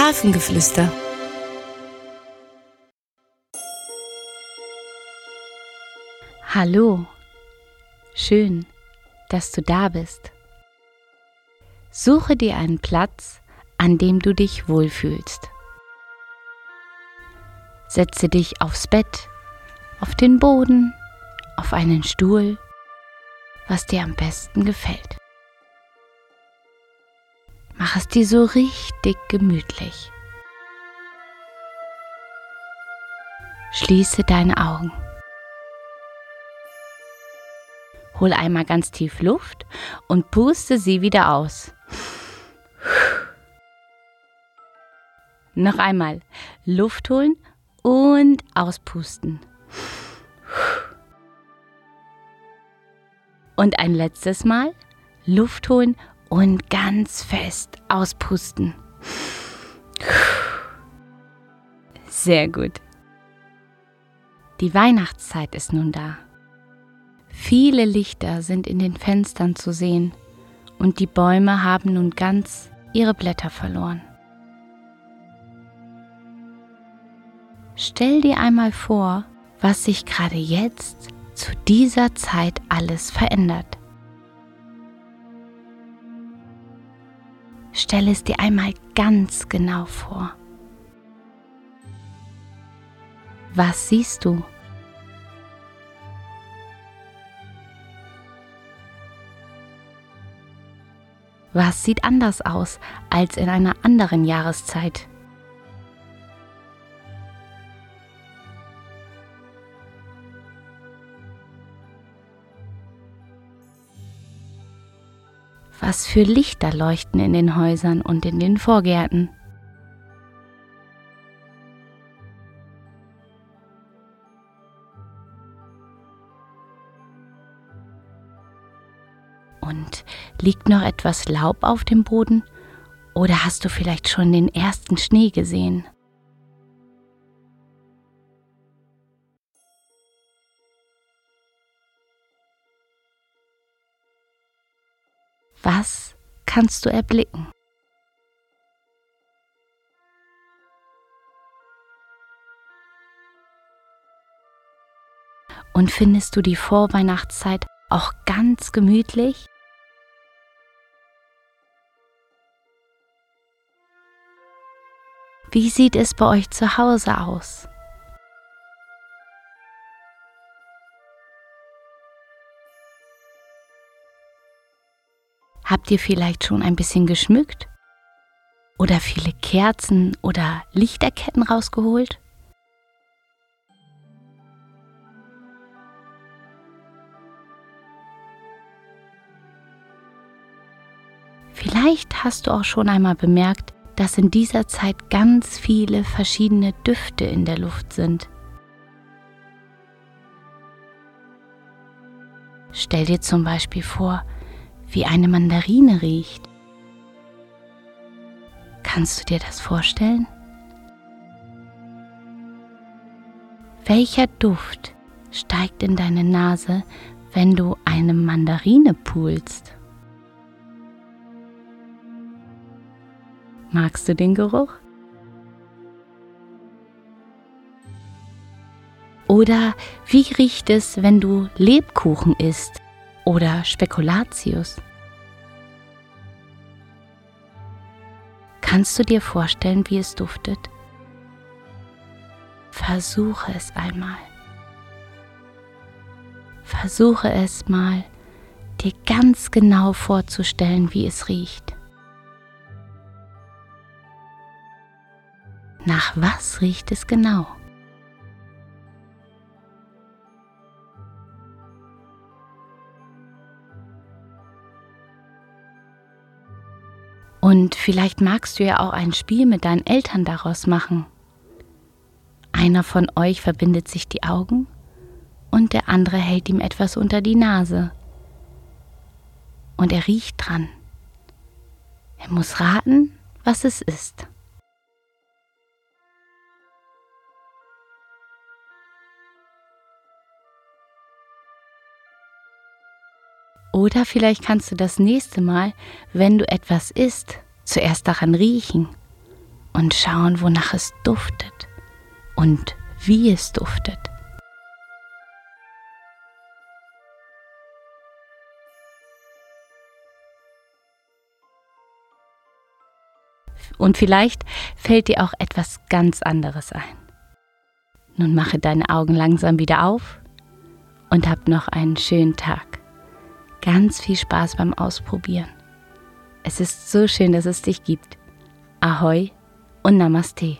Hafengeflüster. Hallo, schön, dass du da bist. Suche dir einen Platz, an dem du dich wohlfühlst. Setze dich aufs Bett, auf den Boden, auf einen Stuhl, was dir am besten gefällt. Mach es dir so richtig gemütlich. Schließe deine Augen. Hol einmal ganz tief Luft und puste sie wieder aus. Noch einmal Luft holen und auspusten. Und ein letztes Mal Luft holen und ganz fest auspusten. Sehr gut. Die Weihnachtszeit ist nun da. Viele Lichter sind in den Fenstern zu sehen und die Bäume haben nun ganz ihre Blätter verloren. Stell dir einmal vor, was sich gerade jetzt zu dieser Zeit alles verändert. Stell es dir einmal ganz genau vor. Was siehst du? Was sieht anders aus als in einer anderen Jahreszeit? Was für Lichter leuchten in den Häusern und in den Vorgärten? Und liegt noch etwas Laub auf dem Boden? Oder hast du vielleicht schon den ersten Schnee gesehen? Was kannst du erblicken? Und findest du die Vorweihnachtszeit auch ganz gemütlich? Wie sieht es bei euch zu Hause aus? Habt ihr vielleicht schon ein bisschen geschmückt? Oder viele Kerzen oder Lichterketten rausgeholt? Vielleicht hast du auch schon einmal bemerkt, dass in dieser Zeit ganz viele verschiedene Düfte in der Luft sind. Stell dir zum Beispiel vor, wie eine Mandarine riecht. Kannst du dir das vorstellen? Welcher Duft steigt in deine Nase, wenn du eine Mandarine pulst? Magst du den Geruch? Oder wie riecht es, wenn du Lebkuchen isst oder Spekulatius. Kannst du dir vorstellen, wie es duftet? Versuche es einmal. Versuche es mal, dir ganz genau vorzustellen, wie es riecht. Nach was riecht es genau? Und vielleicht magst du ja auch ein Spiel mit deinen Eltern daraus machen. Einer von euch verbindet sich die Augen und der andere hält ihm etwas unter die Nase. Und er riecht dran. Er muss raten, was es ist. Oder vielleicht kannst du das nächste Mal, wenn du etwas isst, zuerst daran riechen und schauen, wonach es duftet und wie es duftet. Und vielleicht fällt dir auch etwas ganz anderes ein. Nun mache deine Augen langsam wieder auf und hab noch einen schönen Tag. Ganz viel Spaß beim Ausprobieren. Es ist so schön, dass es dich gibt. Ahoi und Namaste.